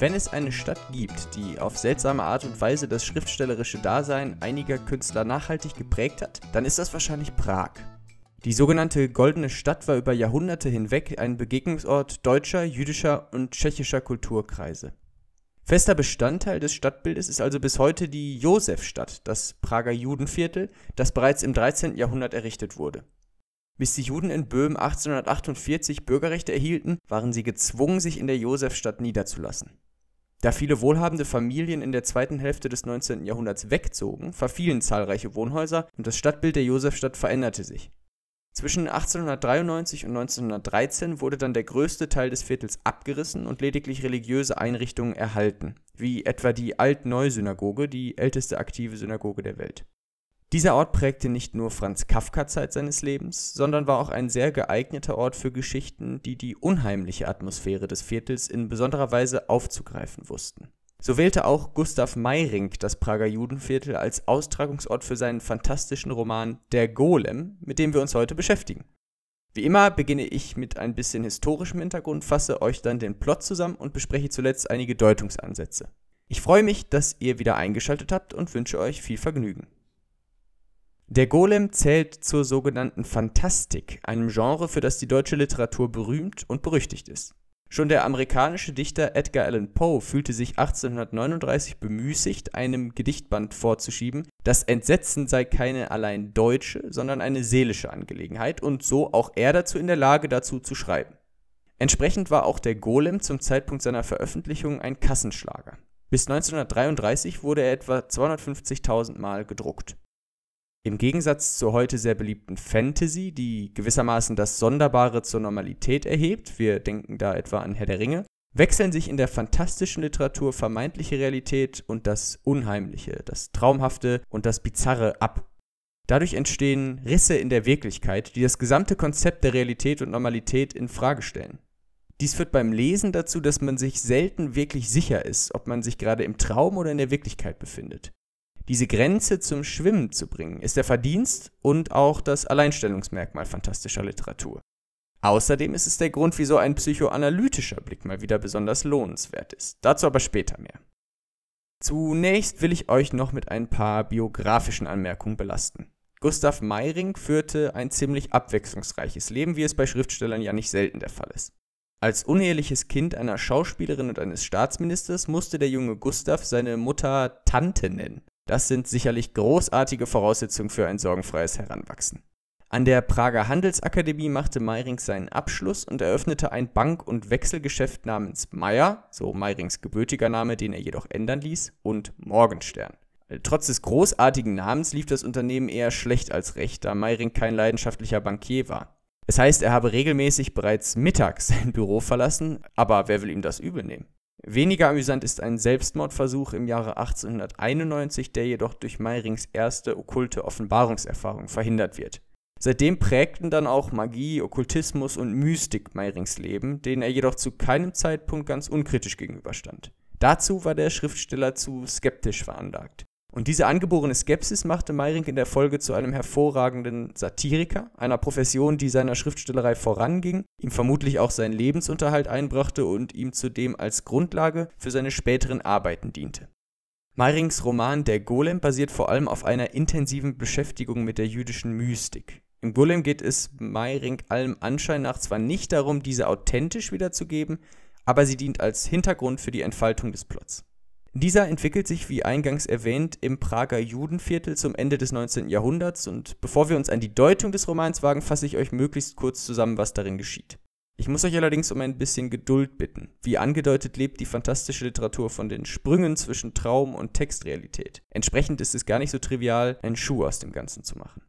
Wenn es eine Stadt gibt, die auf seltsame Art und Weise das schriftstellerische Dasein einiger Künstler nachhaltig geprägt hat, dann ist das wahrscheinlich Prag. Die sogenannte Goldene Stadt war über Jahrhunderte hinweg ein Begegnungsort deutscher, jüdischer und tschechischer Kulturkreise. Fester Bestandteil des Stadtbildes ist also bis heute die Josefstadt, das Prager Judenviertel, das bereits im 13. Jahrhundert errichtet wurde. Bis die Juden in Böhmen 1848 Bürgerrechte erhielten, waren sie gezwungen, sich in der Josefstadt niederzulassen. Da viele wohlhabende Familien in der zweiten Hälfte des 19. Jahrhunderts wegzogen, verfielen zahlreiche Wohnhäuser und das Stadtbild der Josefstadt veränderte sich. Zwischen 1893 und 1913 wurde dann der größte Teil des Viertels abgerissen und lediglich religiöse Einrichtungen erhalten, wie etwa die Alt-Neu-Synagoge, die älteste aktive Synagoge der Welt. Dieser Ort prägte nicht nur Franz Kafka Zeit seines Lebens, sondern war auch ein sehr geeigneter Ort für Geschichten, die die unheimliche Atmosphäre des Viertels in besonderer Weise aufzugreifen wussten. So wählte auch Gustav Meyrink das Prager Judenviertel als Austragungsort für seinen fantastischen Roman Der Golem, mit dem wir uns heute beschäftigen. Wie immer beginne ich mit ein bisschen historischem Hintergrund, fasse euch dann den Plot zusammen und bespreche zuletzt einige Deutungsansätze. Ich freue mich, dass ihr wieder eingeschaltet habt und wünsche euch viel Vergnügen. Der Golem zählt zur sogenannten Fantastik, einem Genre, für das die deutsche Literatur berühmt und berüchtigt ist. Schon der amerikanische Dichter Edgar Allan Poe fühlte sich 1839 bemüßigt, einem Gedichtband vorzuschieben, das Entsetzen sei keine allein deutsche, sondern eine seelische Angelegenheit und so auch er dazu in der Lage, dazu zu schreiben. Entsprechend war auch der Golem zum Zeitpunkt seiner Veröffentlichung ein Kassenschlager. Bis 1933 wurde er etwa 250.000 Mal gedruckt. Im Gegensatz zur heute sehr beliebten Fantasy, die gewissermaßen das Sonderbare zur Normalität erhebt, wir denken da etwa an Herr der Ringe, wechseln sich in der fantastischen Literatur vermeintliche Realität und das Unheimliche, das Traumhafte und das Bizarre ab. Dadurch entstehen Risse in der Wirklichkeit, die das gesamte Konzept der Realität und Normalität in Frage stellen. Dies führt beim Lesen dazu, dass man sich selten wirklich sicher ist, ob man sich gerade im Traum oder in der Wirklichkeit befindet diese Grenze zum Schwimmen zu bringen, ist der Verdienst und auch das Alleinstellungsmerkmal fantastischer Literatur. Außerdem ist es der Grund, wieso ein psychoanalytischer Blick mal wieder besonders lohnenswert ist. Dazu aber später mehr. Zunächst will ich euch noch mit ein paar biografischen Anmerkungen belasten. Gustav Meyring führte ein ziemlich abwechslungsreiches Leben, wie es bei Schriftstellern ja nicht selten der Fall ist. Als uneheliches Kind einer Schauspielerin und eines Staatsministers musste der junge Gustav seine Mutter Tante nennen. Das sind sicherlich großartige Voraussetzungen für ein sorgenfreies Heranwachsen. An der Prager Handelsakademie machte Meiring seinen Abschluss und eröffnete ein Bank- und Wechselgeschäft namens Meyer, so Meirings gebürtiger Name, den er jedoch ändern ließ, und Morgenstern. Trotz des großartigen Namens lief das Unternehmen eher schlecht als recht, da Meiring kein leidenschaftlicher Bankier war. Es heißt, er habe regelmäßig bereits mittags sein Büro verlassen, aber wer will ihm das übel nehmen? Weniger amüsant ist ein Selbstmordversuch im Jahre 1891, der jedoch durch Meyrings erste okkulte Offenbarungserfahrung verhindert wird. Seitdem prägten dann auch Magie, Okkultismus und Mystik Meyrings Leben, denen er jedoch zu keinem Zeitpunkt ganz unkritisch gegenüberstand. Dazu war der Schriftsteller zu skeptisch veranlagt. Und diese angeborene Skepsis machte Meiring in der Folge zu einem hervorragenden Satiriker, einer Profession, die seiner Schriftstellerei voranging, ihm vermutlich auch seinen Lebensunterhalt einbrachte und ihm zudem als Grundlage für seine späteren Arbeiten diente. Meyrings Roman Der Golem basiert vor allem auf einer intensiven Beschäftigung mit der jüdischen Mystik. Im Golem geht es Meyring allem Anschein nach zwar nicht darum, diese authentisch wiederzugeben, aber sie dient als Hintergrund für die Entfaltung des Plots. Dieser entwickelt sich, wie eingangs erwähnt, im Prager Judenviertel zum Ende des 19. Jahrhunderts und bevor wir uns an die Deutung des Romans wagen, fasse ich euch möglichst kurz zusammen, was darin geschieht. Ich muss euch allerdings um ein bisschen Geduld bitten. Wie angedeutet lebt die fantastische Literatur von den Sprüngen zwischen Traum und Textrealität. Entsprechend ist es gar nicht so trivial, einen Schuh aus dem Ganzen zu machen.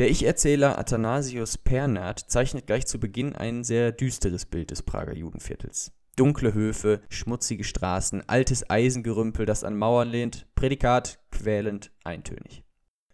Der Ich-Erzähler Athanasius Pernat zeichnet gleich zu Beginn ein sehr düsteres Bild des Prager Judenviertels. Dunkle Höfe, schmutzige Straßen, altes Eisengerümpel, das an Mauern lehnt, Prädikat quälend eintönig.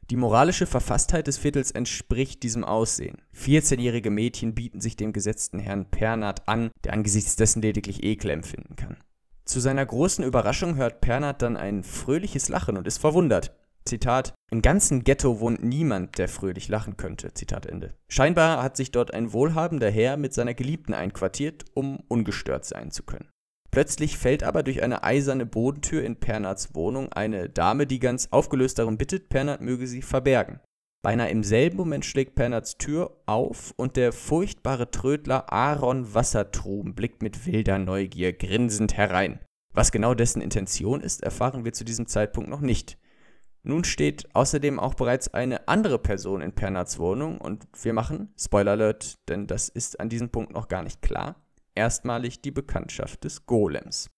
Die moralische Verfasstheit des Viertels entspricht diesem Aussehen. 14-jährige Mädchen bieten sich dem gesetzten Herrn Pernat an, der angesichts dessen lediglich Ekel empfinden kann. Zu seiner großen Überraschung hört Pernat dann ein fröhliches Lachen und ist verwundert. Zitat, im ganzen Ghetto wohnt niemand, der fröhlich lachen könnte, Zitat Ende. Scheinbar hat sich dort ein wohlhabender Herr mit seiner Geliebten einquartiert, um ungestört sein zu können. Plötzlich fällt aber durch eine eiserne Bodentür in Pernards Wohnung eine Dame, die ganz aufgelöst darum bittet, Pernard möge sie verbergen. Beinahe im selben Moment schlägt Pernards Tür auf und der furchtbare Trödler Aaron Wassertrum blickt mit wilder Neugier grinsend herein. Was genau dessen Intention ist, erfahren wir zu diesem Zeitpunkt noch nicht. Nun steht außerdem auch bereits eine andere Person in Pernards Wohnung und wir machen, Spoiler Alert, denn das ist an diesem Punkt noch gar nicht klar, erstmalig die Bekanntschaft des Golems.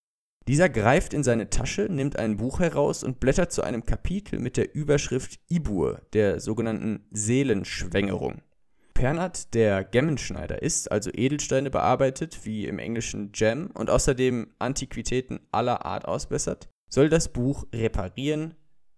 Dieser greift in seine Tasche, nimmt ein Buch heraus und blättert zu einem Kapitel mit der Überschrift Ibur, der sogenannten Seelenschwängerung. Pernat, der Gemmenschneider ist, also Edelsteine bearbeitet, wie im Englischen Gem, und außerdem Antiquitäten aller Art ausbessert, soll das Buch reparieren,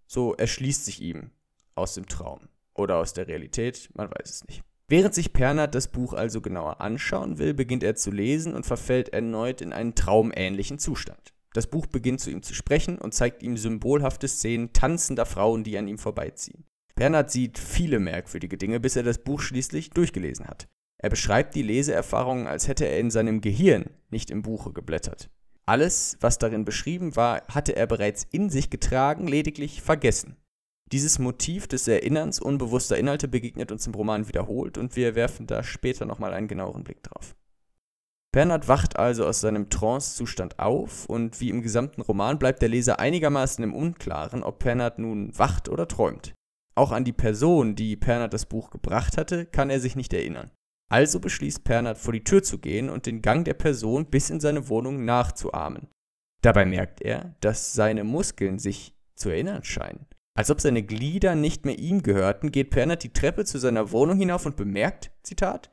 so erschließt sich ihm aus dem Traum oder aus der Realität, man weiß es nicht. Während sich Pernat das Buch also genauer anschauen will, beginnt er zu lesen und verfällt erneut in einen traumähnlichen Zustand. Das Buch beginnt zu ihm zu sprechen und zeigt ihm symbolhafte Szenen tanzender Frauen, die an ihm vorbeiziehen. Bernhard sieht viele merkwürdige Dinge, bis er das Buch schließlich durchgelesen hat. Er beschreibt die Leseerfahrungen, als hätte er in seinem Gehirn, nicht im Buche geblättert. Alles, was darin beschrieben war, hatte er bereits in sich getragen, lediglich vergessen. Dieses Motiv des Erinnerns unbewusster Inhalte begegnet uns im Roman wiederholt und wir werfen da später nochmal einen genaueren Blick drauf. Bernhard wacht also aus seinem Trance-Zustand auf und wie im gesamten Roman bleibt der Leser einigermaßen im Unklaren, ob Bernhard nun wacht oder träumt. Auch an die Person, die Pernat das Buch gebracht hatte, kann er sich nicht erinnern. Also beschließt Pernat vor die Tür zu gehen und den Gang der Person bis in seine Wohnung nachzuahmen. Dabei merkt er, dass seine Muskeln sich zu erinnern scheinen. Als ob seine Glieder nicht mehr ihm gehörten, geht Pernat die Treppe zu seiner Wohnung hinauf und bemerkt, Zitat,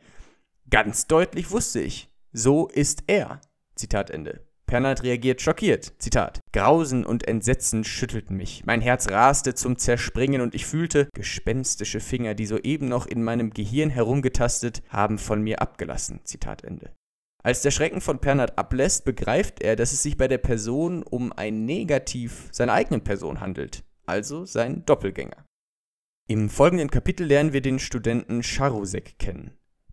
ganz deutlich wusste ich, so ist er. Zitat Ende. Pernald reagiert schockiert. Zitat. Grausen und Entsetzen schüttelten mich. Mein Herz raste zum Zerspringen und ich fühlte, gespenstische Finger, die soeben noch in meinem Gehirn herumgetastet, haben von mir abgelassen. Zitat Ende. Als der Schrecken von Pernard ablässt, begreift er, dass es sich bei der Person um ein Negativ seiner eigenen Person handelt, also sein Doppelgänger. Im folgenden Kapitel lernen wir den Studenten Charusek kennen.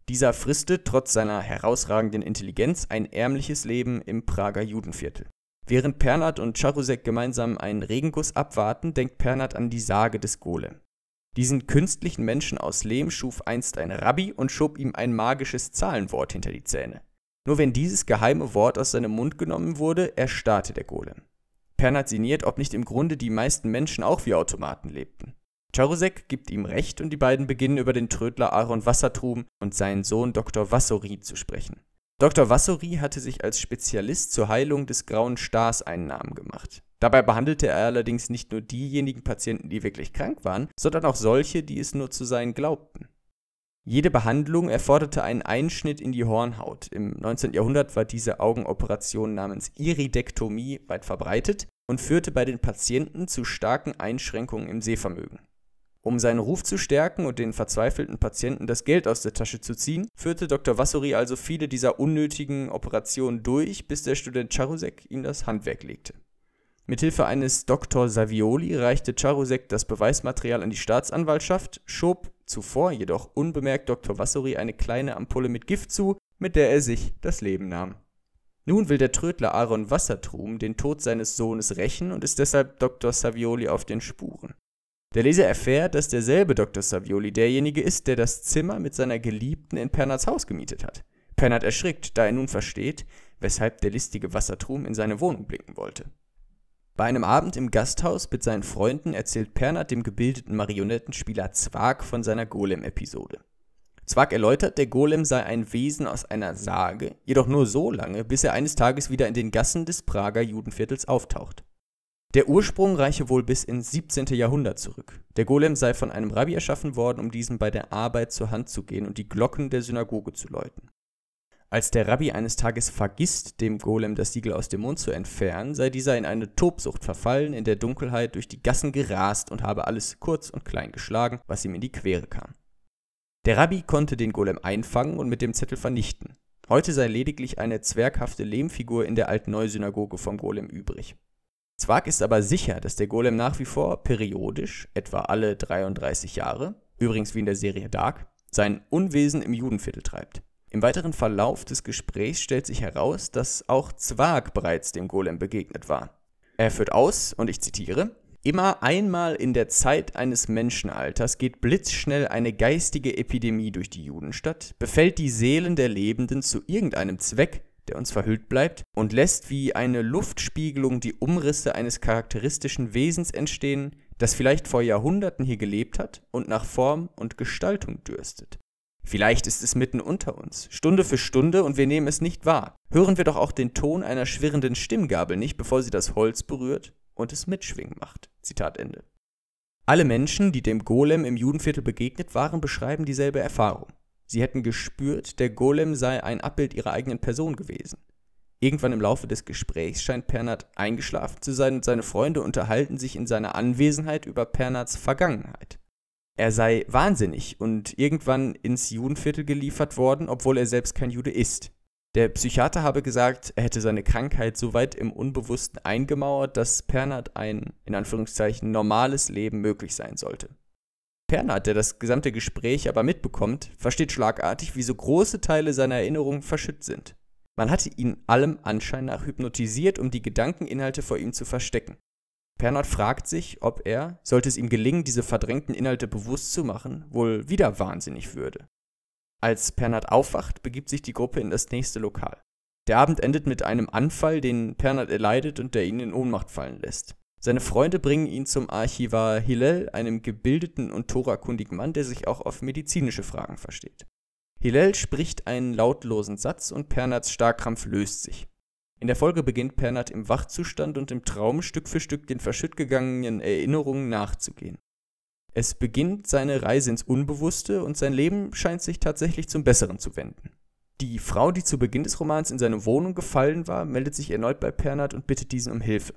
Dieser fristet trotz seiner herausragenden Intelligenz ein ärmliches Leben im Prager Judenviertel. Während Pernat und Charusek gemeinsam einen Regenguss abwarten, denkt Pernat an die Sage des Golem. Diesen künstlichen Menschen aus Lehm schuf einst ein Rabbi und schob ihm ein magisches Zahlenwort hinter die Zähne. Nur wenn dieses geheime Wort aus seinem Mund genommen wurde, erstarrte der Golem. Pernat sinniert, ob nicht im Grunde die meisten Menschen auch wie Automaten lebten. Charusek gibt ihm recht und die beiden beginnen über den Trödler Aaron Wassertrum und seinen Sohn Dr. Vassori zu sprechen. Dr. Vassori hatte sich als Spezialist zur Heilung des grauen Stars einen Namen gemacht. Dabei behandelte er allerdings nicht nur diejenigen Patienten, die wirklich krank waren, sondern auch solche, die es nur zu sein glaubten. Jede Behandlung erforderte einen Einschnitt in die Hornhaut. Im 19. Jahrhundert war diese Augenoperation namens Iridektomie weit verbreitet und führte bei den Patienten zu starken Einschränkungen im Sehvermögen. Um seinen Ruf zu stärken und den verzweifelten Patienten das Geld aus der Tasche zu ziehen, führte Dr. Vassori also viele dieser unnötigen Operationen durch, bis der Student Charusek ihm das Handwerk legte. Mithilfe eines Dr. Savioli reichte Charusek das Beweismaterial an die Staatsanwaltschaft, schob zuvor jedoch unbemerkt Dr. Vassori eine kleine Ampulle mit Gift zu, mit der er sich das Leben nahm. Nun will der Trödler Aaron Wassertrum den Tod seines Sohnes rächen und ist deshalb Dr. Savioli auf den Spuren. Der Leser erfährt, dass derselbe Dr. Savioli derjenige ist, der das Zimmer mit seiner Geliebten in Pernards Haus gemietet hat. Pernard erschrickt, da er nun versteht, weshalb der listige Wassertrum in seine Wohnung blicken wollte. Bei einem Abend im Gasthaus mit seinen Freunden erzählt Pernard dem gebildeten Marionettenspieler Zwag von seiner Golem-Episode. Zwag erläutert, der Golem sei ein Wesen aus einer Sage, jedoch nur so lange, bis er eines Tages wieder in den Gassen des Prager Judenviertels auftaucht. Der Ursprung reiche wohl bis ins 17. Jahrhundert zurück. Der Golem sei von einem Rabbi erschaffen worden, um diesem bei der Arbeit zur Hand zu gehen und die Glocken der Synagoge zu läuten. Als der Rabbi eines Tages vergisst, dem Golem das Siegel aus dem Mund zu entfernen, sei dieser in eine Tobsucht verfallen, in der Dunkelheit durch die Gassen gerast und habe alles kurz und klein geschlagen, was ihm in die Quere kam. Der Rabbi konnte den Golem einfangen und mit dem Zettel vernichten. Heute sei lediglich eine zwerghafte Lehmfigur in der alten Neusynagoge vom Golem übrig. Zwag ist aber sicher, dass der Golem nach wie vor periodisch, etwa alle 33 Jahre, übrigens wie in der Serie Dark, sein Unwesen im Judenviertel treibt. Im weiteren Verlauf des Gesprächs stellt sich heraus, dass auch Zwag bereits dem Golem begegnet war. Er führt aus, und ich zitiere, Immer einmal in der Zeit eines Menschenalters geht blitzschnell eine geistige Epidemie durch die Judenstadt, befällt die Seelen der Lebenden zu irgendeinem Zweck, der uns verhüllt bleibt, und lässt wie eine Luftspiegelung die Umrisse eines charakteristischen Wesens entstehen, das vielleicht vor Jahrhunderten hier gelebt hat und nach Form und Gestaltung dürstet. Vielleicht ist es mitten unter uns, Stunde für Stunde, und wir nehmen es nicht wahr. Hören wir doch auch den Ton einer schwirrenden Stimmgabel nicht, bevor sie das Holz berührt und es mitschwingen macht. Zitat Ende. Alle Menschen, die dem Golem im Judenviertel begegnet waren, beschreiben dieselbe Erfahrung. Sie hätten gespürt, der Golem sei ein Abbild ihrer eigenen Person gewesen. Irgendwann im Laufe des Gesprächs scheint Pernat eingeschlafen zu sein und seine Freunde unterhalten sich in seiner Anwesenheit über Pernats Vergangenheit. Er sei wahnsinnig und irgendwann ins Judenviertel geliefert worden, obwohl er selbst kein Jude ist. Der Psychiater habe gesagt, er hätte seine Krankheit so weit im Unbewussten eingemauert, dass Pernat ein, in Anführungszeichen, normales Leben möglich sein sollte. Pernat, der das gesamte Gespräch aber mitbekommt, versteht schlagartig, wie so große Teile seiner Erinnerungen verschütt sind. Man hatte ihn allem Anschein nach hypnotisiert, um die Gedankeninhalte vor ihm zu verstecken. Pernat fragt sich, ob er, sollte es ihm gelingen, diese verdrängten Inhalte bewusst zu machen, wohl wieder wahnsinnig würde. Als Pernat aufwacht, begibt sich die Gruppe in das nächste Lokal. Der Abend endet mit einem Anfall, den Pernat erleidet und der ihn in Ohnmacht fallen lässt. Seine Freunde bringen ihn zum Archivar Hillel, einem gebildeten und torakundigen Mann, der sich auch auf medizinische Fragen versteht. Hillel spricht einen lautlosen Satz und Pernats Starkrampf löst sich. In der Folge beginnt Pernat im Wachzustand und im Traum Stück für Stück den verschütt gegangenen Erinnerungen nachzugehen. Es beginnt seine Reise ins Unbewusste und sein Leben scheint sich tatsächlich zum Besseren zu wenden. Die Frau, die zu Beginn des Romans in seine Wohnung gefallen war, meldet sich erneut bei Pernat und bittet diesen um Hilfe.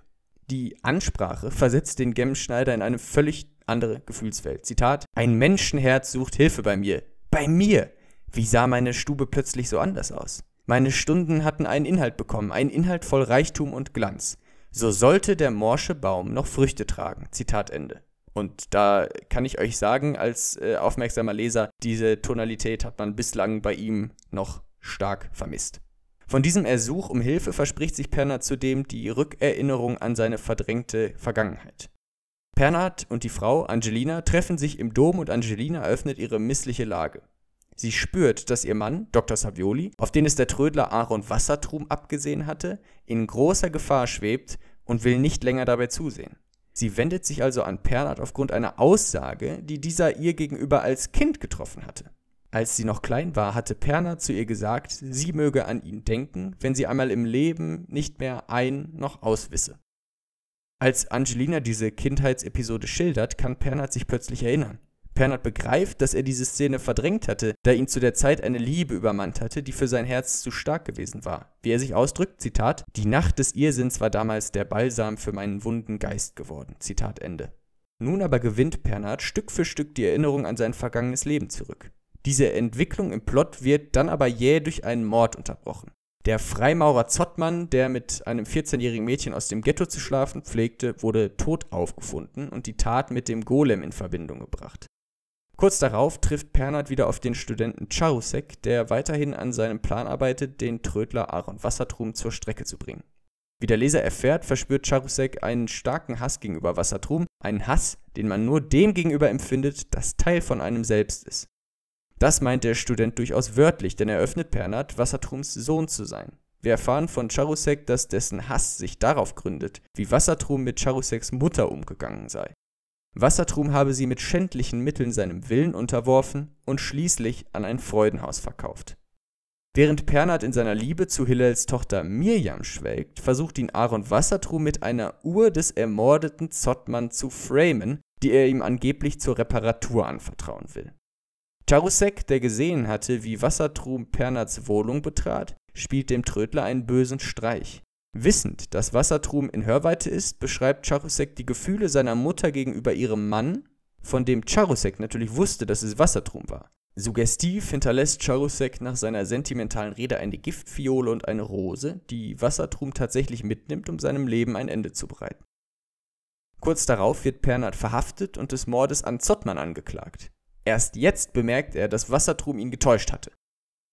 Die Ansprache versetzt den Gemmenschneider in eine völlig andere Gefühlswelt. Zitat: Ein Menschenherz sucht Hilfe bei mir. Bei mir! Wie sah meine Stube plötzlich so anders aus? Meine Stunden hatten einen Inhalt bekommen, einen Inhalt voll Reichtum und Glanz. So sollte der morsche Baum noch Früchte tragen. Zitat Ende. Und da kann ich euch sagen, als äh, aufmerksamer Leser, diese Tonalität hat man bislang bei ihm noch stark vermisst. Von diesem Ersuch um Hilfe verspricht sich Pernat zudem die Rückerinnerung an seine verdrängte Vergangenheit. Pernat und die Frau Angelina treffen sich im Dom und Angelina eröffnet ihre missliche Lage. Sie spürt, dass ihr Mann, Dr. Savioli, auf den es der Trödler Aaron Wassertrum abgesehen hatte, in großer Gefahr schwebt und will nicht länger dabei zusehen. Sie wendet sich also an Pernat aufgrund einer Aussage, die dieser ihr gegenüber als Kind getroffen hatte. Als sie noch klein war, hatte Pernat zu ihr gesagt, sie möge an ihn denken, wenn sie einmal im Leben nicht mehr ein noch auswisse. Als Angelina diese Kindheitsepisode schildert, kann Pernat sich plötzlich erinnern. Pernat begreift, dass er diese Szene verdrängt hatte, da ihn zu der Zeit eine Liebe übermannt hatte, die für sein Herz zu stark gewesen war. Wie er sich ausdrückt, Zitat, die Nacht des Irrsinns war damals der Balsam für meinen wunden Geist geworden. Zitat Ende. Nun aber gewinnt Pernat Stück für Stück die Erinnerung an sein vergangenes Leben zurück. Diese Entwicklung im Plot wird dann aber jäh durch einen Mord unterbrochen. Der Freimaurer Zottmann, der mit einem 14-jährigen Mädchen aus dem Ghetto zu schlafen pflegte, wurde tot aufgefunden und die Tat mit dem Golem in Verbindung gebracht. Kurz darauf trifft Pernat wieder auf den Studenten Charusek, der weiterhin an seinem Plan arbeitet, den Trödler Aaron Wassertrum zur Strecke zu bringen. Wie der Leser erfährt, verspürt Charusek einen starken Hass gegenüber Wassertrum, einen Hass, den man nur dem gegenüber empfindet, das Teil von einem selbst ist. Das meint der Student durchaus wörtlich, denn er öffnet Pernat, Wassertrums Sohn zu sein. Wir erfahren von Charusek, dass dessen Hass sich darauf gründet, wie Wassertrum mit Charuseks Mutter umgegangen sei. Wassertrum habe sie mit schändlichen Mitteln seinem Willen unterworfen und schließlich an ein Freudenhaus verkauft. Während Pernat in seiner Liebe zu Hillels Tochter Mirjam schwelgt, versucht ihn Aaron Wassertrum mit einer Uhr des ermordeten Zottmann zu framen, die er ihm angeblich zur Reparatur anvertrauen will. Charusek, der gesehen hatte, wie Wassertrum Pernats Wohnung betrat, spielt dem Trödler einen bösen Streich. Wissend, dass Wassertrum in Hörweite ist, beschreibt Charusek die Gefühle seiner Mutter gegenüber ihrem Mann, von dem Charusek natürlich wusste, dass es Wassertrum war. Suggestiv hinterlässt Charusek nach seiner sentimentalen Rede eine Giftfiole und eine Rose, die Wassertrum tatsächlich mitnimmt, um seinem Leben ein Ende zu bereiten. Kurz darauf wird Pernat verhaftet und des Mordes an Zottmann angeklagt. Erst jetzt bemerkt er, dass Wassertrum ihn getäuscht hatte.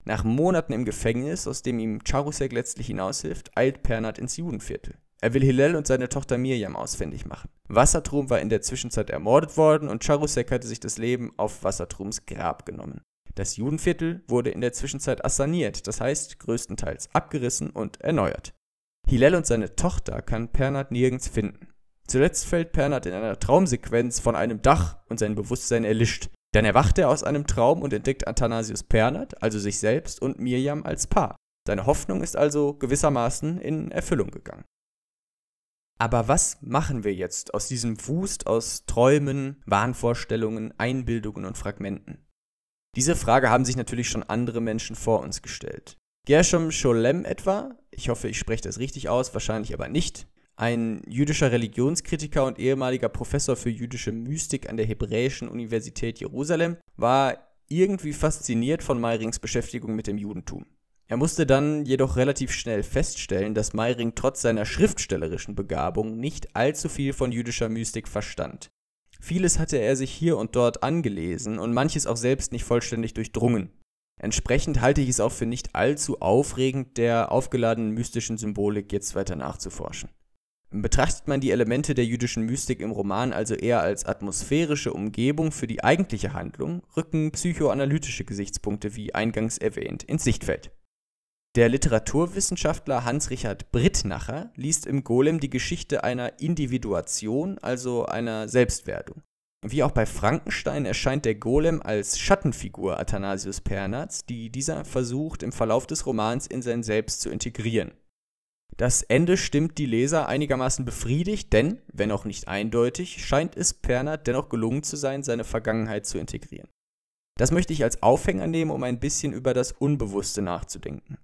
Nach Monaten im Gefängnis, aus dem ihm Charusek letztlich hinaushilft, eilt Pernat ins Judenviertel. Er will Hillel und seine Tochter Mirjam ausfindig machen. Wassertrum war in der Zwischenzeit ermordet worden und Charusek hatte sich das Leben auf Wassertrums Grab genommen. Das Judenviertel wurde in der Zwischenzeit assaniert, das heißt größtenteils abgerissen und erneuert. Hillel und seine Tochter kann Pernat nirgends finden. Zuletzt fällt Pernat in einer Traumsequenz von einem Dach und sein Bewusstsein erlischt. Dann erwacht er aus einem Traum und entdeckt Athanasius Pernat, also sich selbst, und Mirjam als Paar. Seine Hoffnung ist also gewissermaßen in Erfüllung gegangen. Aber was machen wir jetzt aus diesem Wust aus Träumen, Wahnvorstellungen, Einbildungen und Fragmenten? Diese Frage haben sich natürlich schon andere Menschen vor uns gestellt. Gershom Scholem etwa, ich hoffe, ich spreche das richtig aus, wahrscheinlich aber nicht, ein jüdischer Religionskritiker und ehemaliger Professor für jüdische Mystik an der Hebräischen Universität Jerusalem, war irgendwie fasziniert von Meyrings Beschäftigung mit dem Judentum. Er musste dann jedoch relativ schnell feststellen, dass Meiring trotz seiner schriftstellerischen Begabung nicht allzu viel von jüdischer Mystik verstand. Vieles hatte er sich hier und dort angelesen und manches auch selbst nicht vollständig durchdrungen. Entsprechend halte ich es auch für nicht allzu aufregend, der aufgeladenen mystischen Symbolik jetzt weiter nachzuforschen. Betrachtet man die Elemente der jüdischen Mystik im Roman also eher als atmosphärische Umgebung für die eigentliche Handlung, rücken psychoanalytische Gesichtspunkte wie eingangs erwähnt ins Sichtfeld. Der Literaturwissenschaftler Hans-Richard Brittnacher liest im Golem die Geschichte einer Individuation, also einer Selbstwerdung. Wie auch bei Frankenstein erscheint der Golem als Schattenfigur Athanasius Pernats, die dieser versucht im Verlauf des Romans in sein Selbst zu integrieren. Das Ende stimmt die Leser einigermaßen befriedigt, denn, wenn auch nicht eindeutig, scheint es Pernat dennoch gelungen zu sein, seine Vergangenheit zu integrieren. Das möchte ich als Aufhänger nehmen, um ein bisschen über das Unbewusste nachzudenken.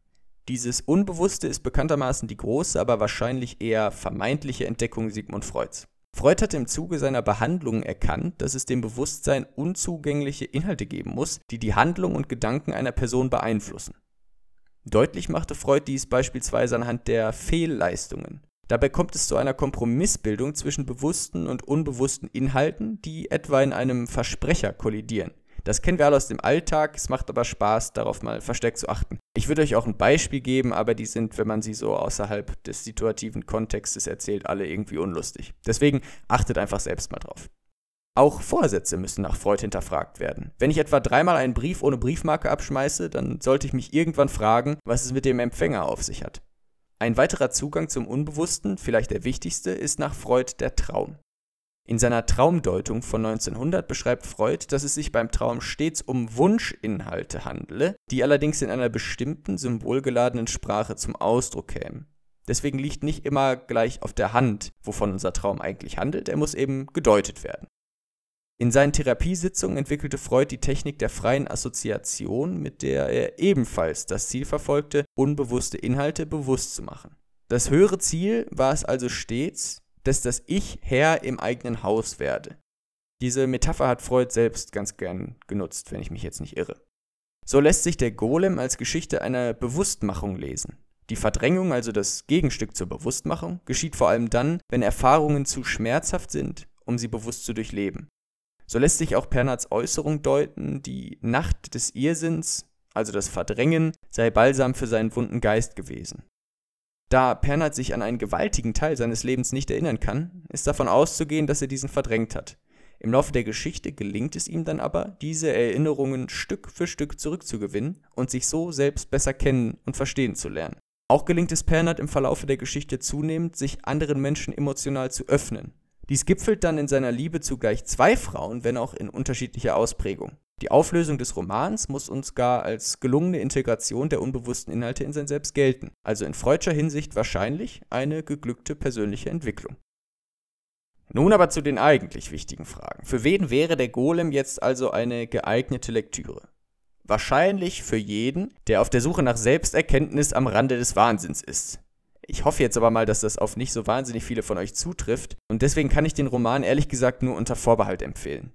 Dieses Unbewusste ist bekanntermaßen die große, aber wahrscheinlich eher vermeintliche Entdeckung Sigmund Freuds. Freud hatte im Zuge seiner Behandlung erkannt, dass es dem Bewusstsein unzugängliche Inhalte geben muss, die die Handlung und Gedanken einer Person beeinflussen. Deutlich machte Freud dies beispielsweise anhand der Fehlleistungen. Dabei kommt es zu einer Kompromissbildung zwischen bewussten und unbewussten Inhalten, die etwa in einem Versprecher kollidieren. Das kennen wir alle aus dem Alltag, es macht aber Spaß, darauf mal versteckt zu achten. Ich würde euch auch ein Beispiel geben, aber die sind, wenn man sie so außerhalb des situativen Kontextes erzählt, alle irgendwie unlustig. Deswegen achtet einfach selbst mal drauf. Auch Vorsätze müssen nach Freud hinterfragt werden. Wenn ich etwa dreimal einen Brief ohne Briefmarke abschmeiße, dann sollte ich mich irgendwann fragen, was es mit dem Empfänger auf sich hat. Ein weiterer Zugang zum Unbewussten, vielleicht der wichtigste, ist nach Freud der Traum. In seiner Traumdeutung von 1900 beschreibt Freud, dass es sich beim Traum stets um Wunschinhalte handele, die allerdings in einer bestimmten symbolgeladenen Sprache zum Ausdruck kämen. Deswegen liegt nicht immer gleich auf der Hand, wovon unser Traum eigentlich handelt, er muss eben gedeutet werden. In seinen Therapiesitzungen entwickelte Freud die Technik der freien Assoziation, mit der er ebenfalls das Ziel verfolgte, unbewusste Inhalte bewusst zu machen. Das höhere Ziel war es also stets, dass das Ich Herr im eigenen Haus werde. Diese Metapher hat Freud selbst ganz gern genutzt, wenn ich mich jetzt nicht irre. So lässt sich der Golem als Geschichte einer Bewusstmachung lesen. Die Verdrängung, also das Gegenstück zur Bewusstmachung, geschieht vor allem dann, wenn Erfahrungen zu schmerzhaft sind, um sie bewusst zu durchleben. So lässt sich auch Pernats Äußerung deuten, die Nacht des Irrsinns, also das Verdrängen, sei balsam für seinen wunden Geist gewesen. Da Pernat sich an einen gewaltigen Teil seines Lebens nicht erinnern kann, ist davon auszugehen, dass er diesen verdrängt hat. Im Laufe der Geschichte gelingt es ihm dann aber, diese Erinnerungen Stück für Stück zurückzugewinnen und sich so selbst besser kennen und verstehen zu lernen. Auch gelingt es Pernat im Verlaufe der Geschichte zunehmend, sich anderen Menschen emotional zu öffnen. Dies gipfelt dann in seiner Liebe zu gleich zwei Frauen, wenn auch in unterschiedlicher Ausprägung. Die Auflösung des Romans muss uns gar als gelungene Integration der unbewussten Inhalte in sein Selbst gelten, also in freudscher Hinsicht wahrscheinlich eine geglückte persönliche Entwicklung. Nun aber zu den eigentlich wichtigen Fragen. Für wen wäre der Golem jetzt also eine geeignete Lektüre? Wahrscheinlich für jeden, der auf der Suche nach Selbsterkenntnis am Rande des Wahnsinns ist. Ich hoffe jetzt aber mal, dass das auf nicht so wahnsinnig viele von euch zutrifft und deswegen kann ich den Roman ehrlich gesagt nur unter Vorbehalt empfehlen.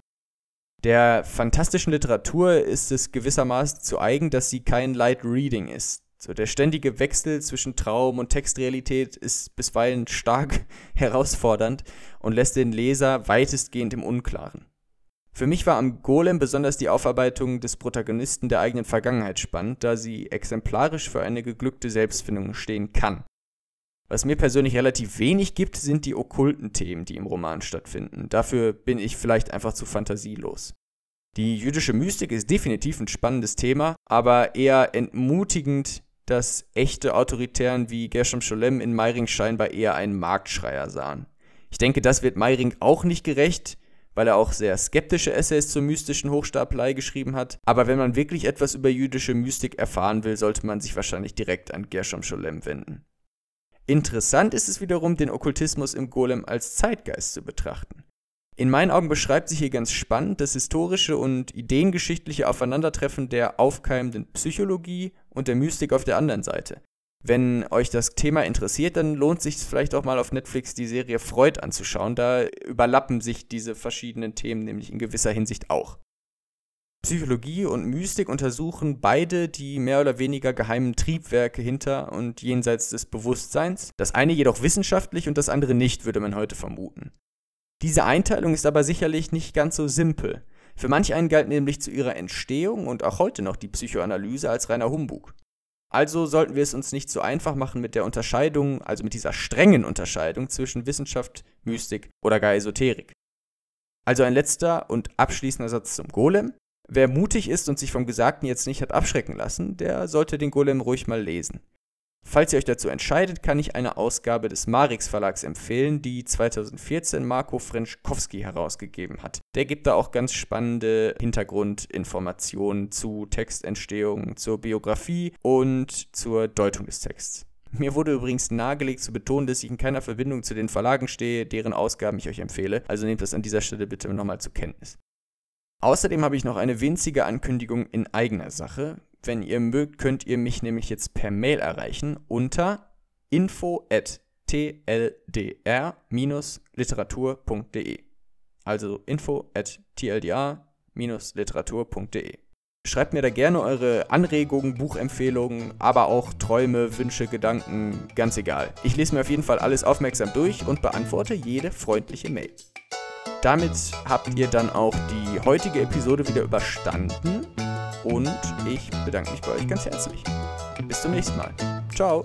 Der fantastischen Literatur ist es gewissermaßen zu eigen, dass sie kein Light Reading ist. So, der ständige Wechsel zwischen Traum und Textrealität ist bisweilen stark herausfordernd und lässt den Leser weitestgehend im Unklaren. Für mich war am Golem besonders die Aufarbeitung des Protagonisten der eigenen Vergangenheit spannend, da sie exemplarisch für eine geglückte Selbstfindung stehen kann. Was mir persönlich relativ wenig gibt, sind die okkulten Themen, die im Roman stattfinden. Dafür bin ich vielleicht einfach zu fantasielos. Die jüdische Mystik ist definitiv ein spannendes Thema, aber eher entmutigend, dass echte Autoritären wie Gershom Scholem in Meiring scheinbar eher einen Marktschreier sahen. Ich denke, das wird Meiring auch nicht gerecht, weil er auch sehr skeptische Essays zur mystischen Hochstapelei geschrieben hat. Aber wenn man wirklich etwas über jüdische Mystik erfahren will, sollte man sich wahrscheinlich direkt an Gershom Scholem wenden. Interessant ist es wiederum, den Okkultismus im Golem als Zeitgeist zu betrachten. In meinen Augen beschreibt sich hier ganz spannend das historische und ideengeschichtliche Aufeinandertreffen der aufkeimenden Psychologie und der Mystik auf der anderen Seite. Wenn euch das Thema interessiert, dann lohnt sich vielleicht auch mal auf Netflix die Serie Freud anzuschauen. Da überlappen sich diese verschiedenen Themen nämlich in gewisser Hinsicht auch. Psychologie und Mystik untersuchen beide die mehr oder weniger geheimen Triebwerke hinter und jenseits des Bewusstseins. Das eine jedoch wissenschaftlich und das andere nicht, würde man heute vermuten. Diese Einteilung ist aber sicherlich nicht ganz so simpel. Für manch einen galt nämlich zu ihrer Entstehung und auch heute noch die Psychoanalyse als reiner Humbug. Also sollten wir es uns nicht so einfach machen mit der Unterscheidung, also mit dieser strengen Unterscheidung zwischen Wissenschaft, Mystik oder gar Esoterik. Also ein letzter und abschließender Satz zum Golem. Wer mutig ist und sich vom Gesagten jetzt nicht hat abschrecken lassen, der sollte den Golem ruhig mal lesen. Falls ihr euch dazu entscheidet, kann ich eine Ausgabe des Marix Verlags empfehlen, die 2014 Marco Frenschkowski herausgegeben hat. Der gibt da auch ganz spannende Hintergrundinformationen zu Textentstehung, zur Biografie und zur Deutung des Texts. Mir wurde übrigens nahegelegt zu betonen, dass ich in keiner Verbindung zu den Verlagen stehe, deren Ausgaben ich euch empfehle, also nehmt das an dieser Stelle bitte nochmal zur Kenntnis. Außerdem habe ich noch eine winzige Ankündigung in eigener Sache. Wenn ihr mögt, könnt ihr mich nämlich jetzt per Mail erreichen unter info at tldr-literatur.de. Also info at tldr-literatur.de. Schreibt mir da gerne eure Anregungen, Buchempfehlungen, aber auch Träume, Wünsche, Gedanken, ganz egal. Ich lese mir auf jeden Fall alles aufmerksam durch und beantworte jede freundliche Mail. Damit habt ihr dann auch die heutige Episode wieder überstanden und ich bedanke mich bei euch ganz herzlich. Bis zum nächsten Mal. Ciao.